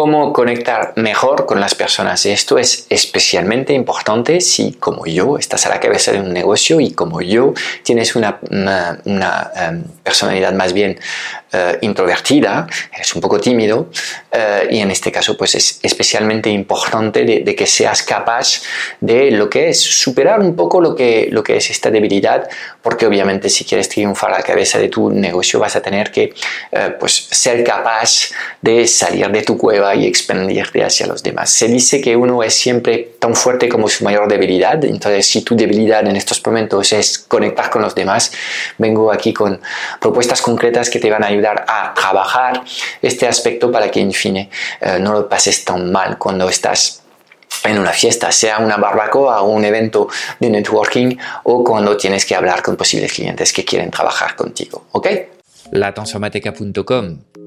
cómo conectar mejor con las personas. Esto es especialmente importante si, como yo, estás a la cabeza de un negocio y como yo tienes una, una, em, personalidad más bien eh, introvertida, eres un poco tímido eh, y en este caso pues es especialmente importante de, que seas capaz de lo que es superar un poco lo que, lo que es esta debilidad porque obviamente si quieres triunfar a la cabeza de tu negocio vas a tener que eh, pues ser capaz de salir de tu cueva y expandirte hacia los demás. Se dice que uno es siempre tan fuerte como su mayor debilidad, entonces si tu debilidad en estos momentos es conectar con los demás, vengo aquí con propuestas concretas que te van a ayudar a trabajar este aspecto para que, en fin, eh, no lo pases tan mal cuando estás en una fiesta, sea una barbacoa o un evento de networking o cuando tienes que hablar con posibles clientes que quieren trabajar contigo, ¿ok?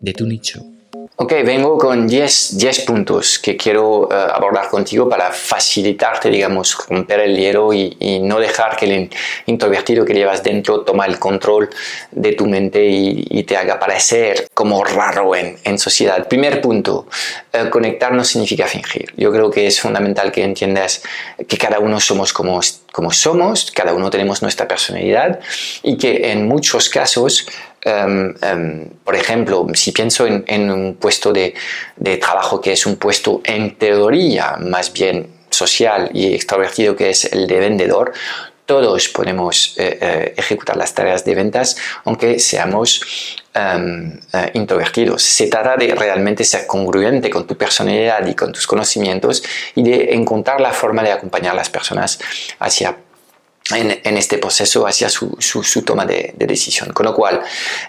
de tu nicho. Ok, vengo con 10, 10 puntos que quiero eh, abordar contigo para facilitarte, digamos, romper el hielo y, no dejar que el introvertido que llevas dentro toma el control de tu mente y, te haga parecer como raro en, en sociedad. Primer punto, eh, conectar no significa fingir. Yo creo que es fundamental que entiendas que cada uno somos como, como somos, cada uno tenemos nuestra personalidad y que en muchos casos Em, por ejemplo, si pienso en, un puesto de, trabajo que es un puesto en teoría más bien social y extrovertido que es el de vendedor, todos podemos eh, eh, ejecutar las tareas de ventas aunque seamos em, eh, introvertidos. Se trata de realmente ser congruente con tu personalidad y con tus conocimientos y de encontrar la forma de acompañar a las personas hacia en, este proceso hacia su, su, toma de, decisión. Con lo cual,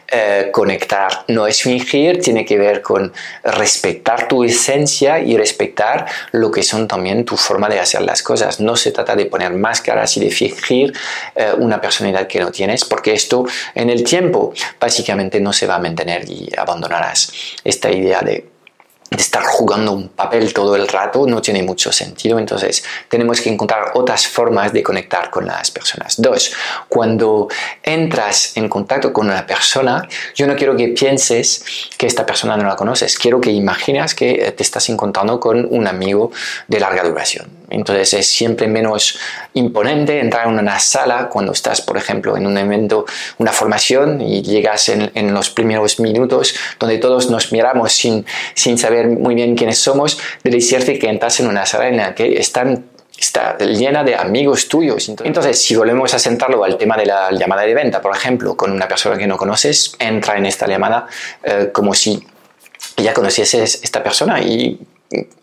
eh, conectar no es fingir, tiene que ver con respetar tu esencia y respetar lo que son también tu forma de hacer las cosas. No se trata de poner máscaras y de fingir eh, una personalidad que no tienes, porque esto en el tiempo básicamente no se va a mantener y abandonarás esta idea de de estar jugando un papel todo el rato no tiene mucho sentido. Entonces, tenemos que encontrar otras formas de conectar con las personas. Dos, cuando entras en contacto con una persona, yo no quiero que pienses que esta persona no la conoces. Quiero que imagines que te estás encontrando con un amigo de larga duración. Entonces es siempre menos imponente entrar en una sala cuando estás, por ejemplo, en un evento, una formación y llegas en, los primeros minutos donde todos nos miramos sin, sin saber muy bien quiénes somos, de decirte que entras en una sala en la que están está llena de amigos tuyos. Entonces, si volvemos a centrarlo al tema de la llamada de venta, por ejemplo, con una persona que no conoces, entra en esta llamada eh, como si ya conocieses esta persona y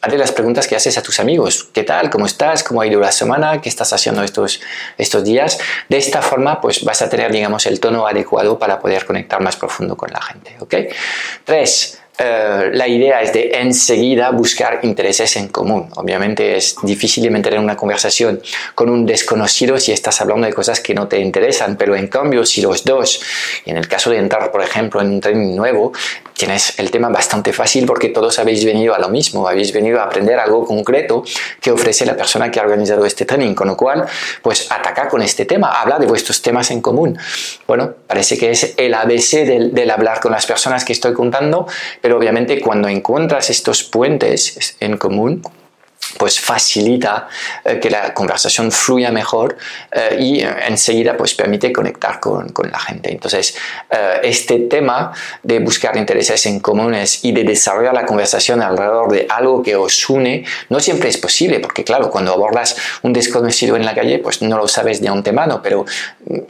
hazle las preguntas que haces a tus amigos. ¿Qué tal? ¿Cómo estás? ¿Cómo ha ido la semana? ¿Qué estás haciendo estos, estos días? De esta forma, pues vas a tener, digamos, el tono adecuado para poder conectar más profundo con la gente. ¿Ok? Tres, eh, la idea es de enseguida buscar intereses en común. Obviamente es difícil mantener una conversación con un desconocido si estás hablando de cosas que no te interesan, pero en cambio si los dos, y en el caso de entrar por ejemplo en un tren nuevo, tienes el tema bastante fácil porque todos habéis venido a lo mismo, habéis venido a aprender algo concreto que ofrece la persona que ha organizado este training, con lo cual, pues ataca con este tema, habla de vuestros temas en común. Bueno, parece que es el ABC del, del hablar con las personas que estoy contando, pero obviamente cuando encuentras estos puentes en común, pues facilita eh, que la conversación fluya mejor eh, y eh, enseguida pues permite conectar con, con la gente. Entonces, este tema de buscar intereses en comunes y de desarrollar la conversación alrededor de algo que os une, no siempre es posible, porque claro, cuando abordas un desconocido en la calle, pues no lo sabes de antemano, pero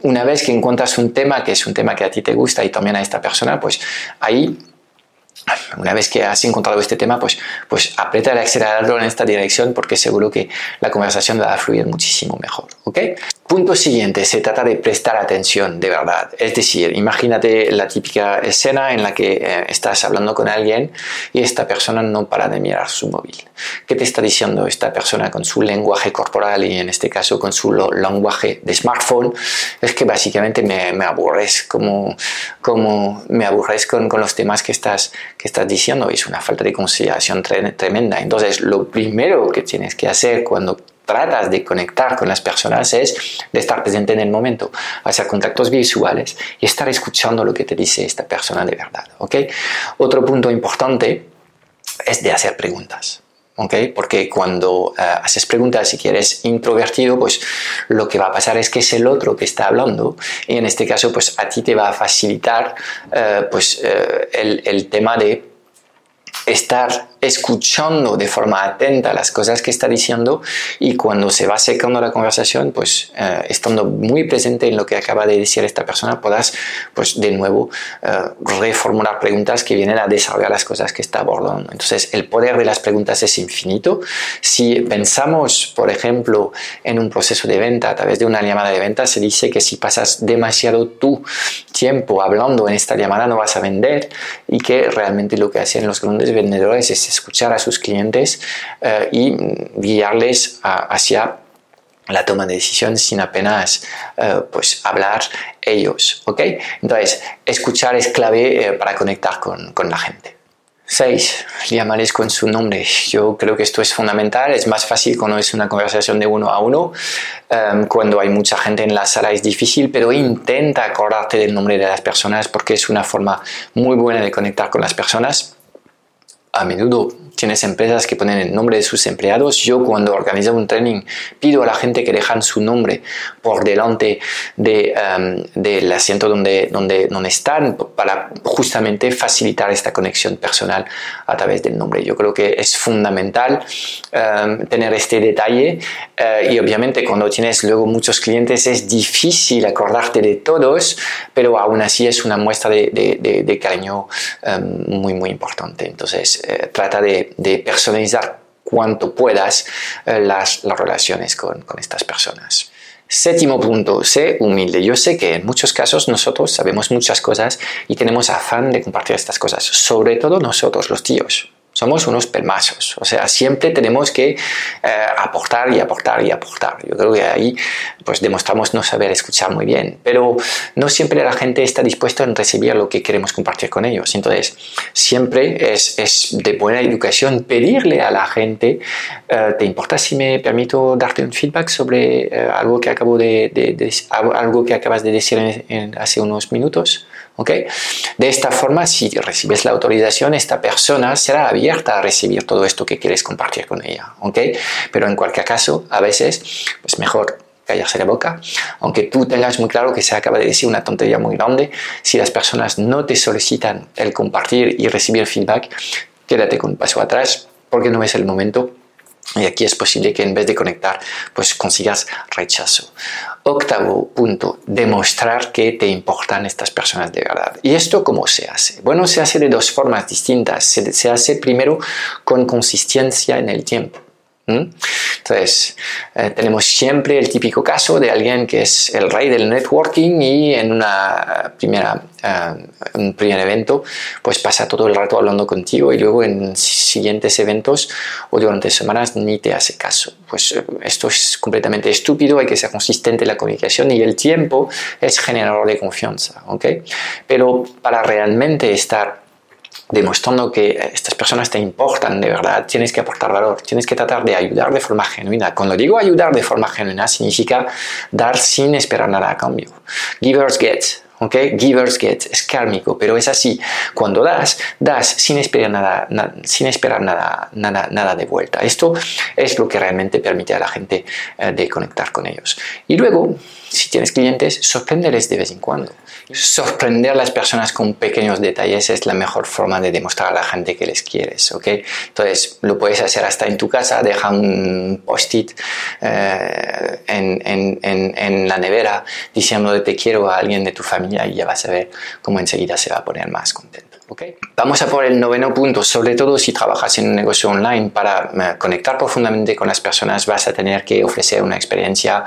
una vez que encuentras un tema que es un tema que a ti te gusta y también a esta persona, pues ahí una vez que has encontrado este tema, pues, pues aprieta el acelerador en esta dirección porque seguro que la conversación va a fluir muchísimo mejor. ¿ok? Punto siguiente, se trata de prestar atención de verdad. Es decir, imagínate la típica escena en la que eh, estás hablando con alguien y esta persona no para de mirar su móvil. ¿Qué te está diciendo esta persona con su lenguaje corporal y en este caso con su lenguaje de smartphone? Es que básicamente me, me aburres, como, como me aburres con, con, los temas que estás, que estás diciendo. Es una falta de consideración tremenda. Entonces, lo primero que tienes que hacer cuando tratas de conectar con las personas es de estar presente en el momento, hacer contactos visuales y estar escuchando lo que te dice esta persona de verdad. ¿ok? Otro punto importante es de hacer preguntas. ¿ok? Porque cuando eh, haces preguntas si quieres introvertido, pues lo que va a pasar es que es el otro que está hablando y en este caso pues a ti te va a facilitar eh, pues eh, el tema de estar escuchando de forma atenta las cosas que está diciendo y cuando se va secando la conversación, pues eh, estando muy presente en lo que acaba de decir esta persona, puedas pues de nuevo eh, reformular preguntas que vienen a desarrollar las cosas que está abordando. Entonces el poder de las preguntas es infinito. Si pensamos, por ejemplo, en un proceso de venta a través de una llamada de venta, se dice que si pasas demasiado tu tiempo hablando en esta llamada no vas a vender y que realmente lo que hacen los grandes vendedores es escuchar a sus clientes eh, y guiarles hacia la toma de decisión sin apenas eh, pues hablar ellos, ¿ok? Entonces, escuchar es clave eh, para conectar con, con la gente. 6. Llamarles con su nombre. Yo creo que esto es fundamental. Es más fácil cuando es una conversación de uno a uno. Em, cuando hay mucha gente en la sala es difícil, pero intenta acordarte del nombre de las personas porque es una forma muy buena de conectar con las personas. A menudo tienes empresas que ponen el nombre de sus empleados. Yo cuando organizo un training pido a la gente que dejan su nombre por delante de, um, del asiento donde, donde, donde están para justamente facilitar esta conexión personal a través del nombre. Yo creo que es fundamental um, tener este detalle uh, y obviamente cuando tienes luego muchos clientes es difícil acordarte de todos, pero aún así es una muestra de, de, cariño um, muy muy importante. Entonces uh, trata de de, personalizar cuanto puedas eh, las, las, relaciones con, con estas personas. Séptimo punto, sé humilde. Yo sé que en muchos casos nosotros sabemos muchas cosas y tenemos afán de compartir estas cosas, sobre todo nosotros los tíos. Somos unos pelmazos, o sea, siempre tenemos que eh, aportar y aportar y aportar. Yo creo que ahí pues demostramos no saber escuchar muy bien, pero no siempre la gente está dispuesta a recibir lo que queremos compartir con ellos. Entonces, siempre es, es de buena educación pedirle a la gente, eh, ¿te importa si me permito darte un feedback sobre eh, algo que acabo de, de, algo que acabas de decir hace unos minutos? ¿Okay? De esta forma, si recibes la autorización, esta persona será abierta a recibir todo esto que quieres compartir con ella. ¿Okay? Pero en cualquier caso, a veces, pues mejor callarse la boca, aunque tú tengas muy claro que se acaba de decir una tontería muy grande, si las personas no te solicitan el compartir y recibir feedback, quédate con un paso atrás porque no es el momento y aquí es posible que en vez de conectar, pues consigas rechazo. Octavo punto, demostrar que te importan estas personas de verdad. ¿Y esto cómo se hace? Bueno, se hace de dos formas distintas. Se, se hace primero con consistencia en el tiempo. Entonces, eh, tenemos siempre el típico caso de alguien que es el rey del networking y en una primera, eh, un primer evento, pues pasa todo el rato hablando contigo y luego en siguientes eventos o durante semanas ni te hace caso. Pues eh, esto es completamente estúpido, hay que ser consistente en la comunicación y el tiempo es generador de confianza, ¿ok? Pero para realmente estar demostrando que estas personas te importan de verdad, tienes que aportar valor, tienes que tratar de ayudar de forma genuina. Cuando digo ayudar de forma genuina, significa dar sin esperar nada a cambio. Givers get, ¿ok? Givers get, es kármico, pero es así. Cuando das, das sin esperar nada, sin esperar nada, nada, nada de vuelta. Esto es lo que realmente permite a la gente eh, de conectar con ellos. Y luego, si tienes clientes, sorprenderles de vez en cuando. Sorprender a las personas con pequeños detalles es la mejor forma de demostrar a la gente que les quieres, ¿ok? Entonces, lo puedes hacer hasta en tu casa, deja un post-it eh, en, en, en, la nevera diciendo te quiero a alguien de tu familia y ya vas a ver cómo enseguida se va a poner más contento. ¿okay? Vamos a por el noveno punto, sobre todo si trabajas en un negocio online, para eh, conectar profundamente con las personas vas a tener que ofrecer una experiencia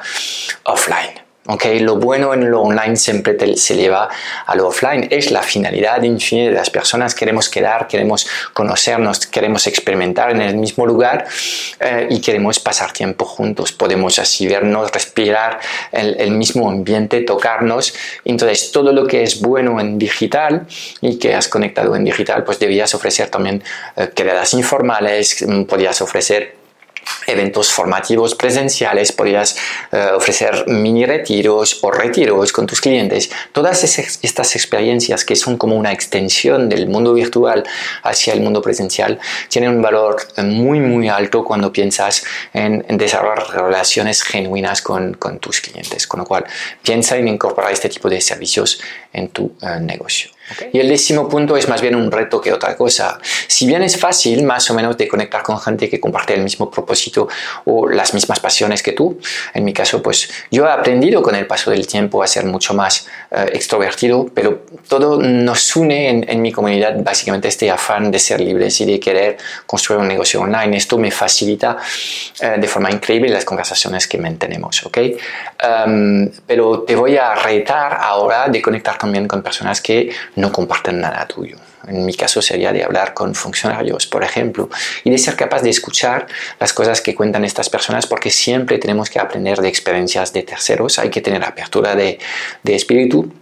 offline. Okay, lo bueno en lo online siempre se lleva a lo offline. Es la finalidad infinita de las personas. Queremos quedar, queremos conocernos, queremos experimentar en el mismo lugar eh, y queremos pasar tiempo juntos. Podemos así vernos, respirar el, el, mismo ambiente, tocarnos. Entonces, todo lo que es bueno en digital y que has conectado en digital, pues debías ofrecer también eh, quedadas informales, mm, podías ofrecer eventos formativos presenciales, podrías eh, ofrecer mini retiros o retiros con tus clientes. Todas estas experiencias que son como una extensión del mundo virtual hacia el mundo presencial tienen un valor muy muy alto cuando piensas en, desarrollar relaciones genuinas con, con, tus clientes. Con lo cual, piensa en incorporar este tipo de servicios en tu eh, negocio. Y el décimo punto es más bien un reto que otra cosa. Si bien es fácil más o menos de conectar con gente que comparte el mismo propósito o las mismas pasiones que tú, en mi caso pues yo he aprendido con el paso del tiempo a ser mucho más eh, extrovertido, pero todo nos une en, mi comunidad básicamente este afán de ser libres y de querer construir un negocio online. Esto me facilita eh, de forma increíble las conversaciones que mantenemos, ¿ok? Um, pero te voy a retar ahora de conectar también con personas que no comparten nada tuyo. En mi caso sería de hablar con funcionarios, por ejemplo, y de ser capaz de escuchar las cosas que cuentan estas personas, porque siempre tenemos que aprender de experiencias de terceros, hay que tener apertura de, de espíritu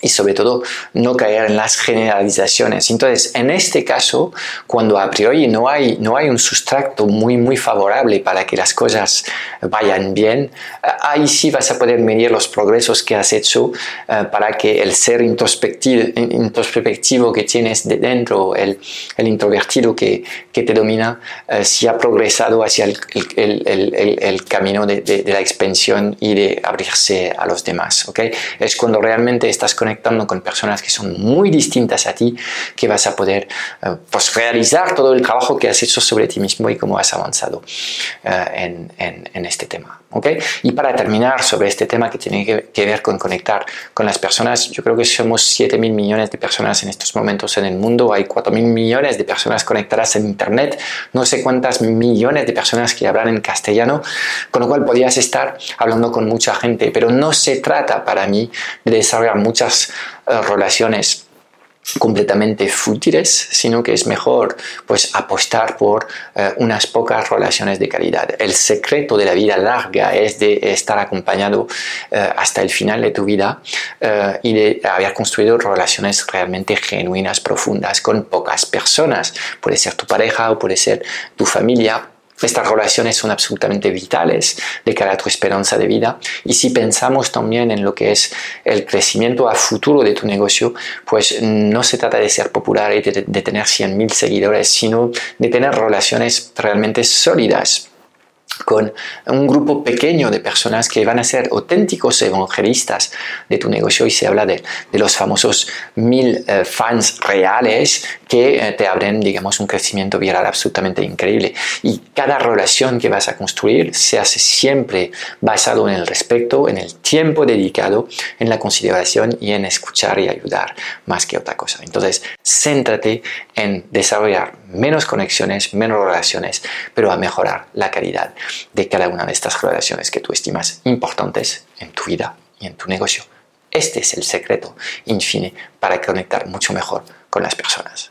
y sobre todo no caer en las generalizaciones. Entonces, en este caso, cuando a priori no hay, no hay un sustrato muy, muy favorable para que las cosas vayan bien, ahí sí vas a poder medir los progresos que has hecho eh, para que el ser introspectivo, introspectivo que tienes de dentro, el, el introvertido que, que, te domina, eh, sí ha progresado hacia el, el, el camino de, de, de, la expansión y de abrirse a los demás. ¿okay? Es cuando realmente estás con conectando con personas que son muy distintas a ti, que vas a poder eh, pues, realizar todo el trabajo que has hecho sobre ti mismo y cómo has avanzado eh, en, en, en, este tema. ¿okay? Y para terminar sobre este tema que tiene que, que, ver con conectar con las personas, yo creo que somos 7 mil millones de personas en estos momentos en el mundo, hay 4 mil millones de personas conectadas en Internet, no sé cuántas millones de personas que hablan en castellano, con lo cual podrías estar hablando con mucha gente, pero no se trata para mí de desarrollar muchas eh, relaciones completamente fútiles, sino que es mejor pues apostar por eh, unas pocas relaciones de calidad. El secreto de la vida larga es de estar acompañado eh, hasta el final de tu vida y de haber construido relaciones realmente genuinas, profundas con pocas personas. Puede ser tu pareja o puede ser tu familia estas relaciones son absolutamente vitales de cara a tu esperanza de vida. Y si pensamos también en lo que es el crecimiento a futuro de tu negocio, pues no se trata de ser popular y de, de tener 100.000 seguidores, sino de tener relaciones realmente sólidas con un grupo pequeño de personas que van a ser auténticos evangelistas de tu negocio y se habla de, los famosos mil eh, fans reales que eh, te abren, digamos, un crecimiento viral absolutamente increíble. Y cada relación que vas a construir se hace siempre basado en el respeto, en el tiempo dedicado, en la consideración y en escuchar y ayudar más que otra cosa. Entonces, céntrate en desarrollar menos conexiones, menos relaciones, pero a mejorar la calidad de cada una de estas relaciones que tú estimas importantes en tu vida y en tu negocio. Este es el secreto, in fine, para conectar mucho mejor con las personas.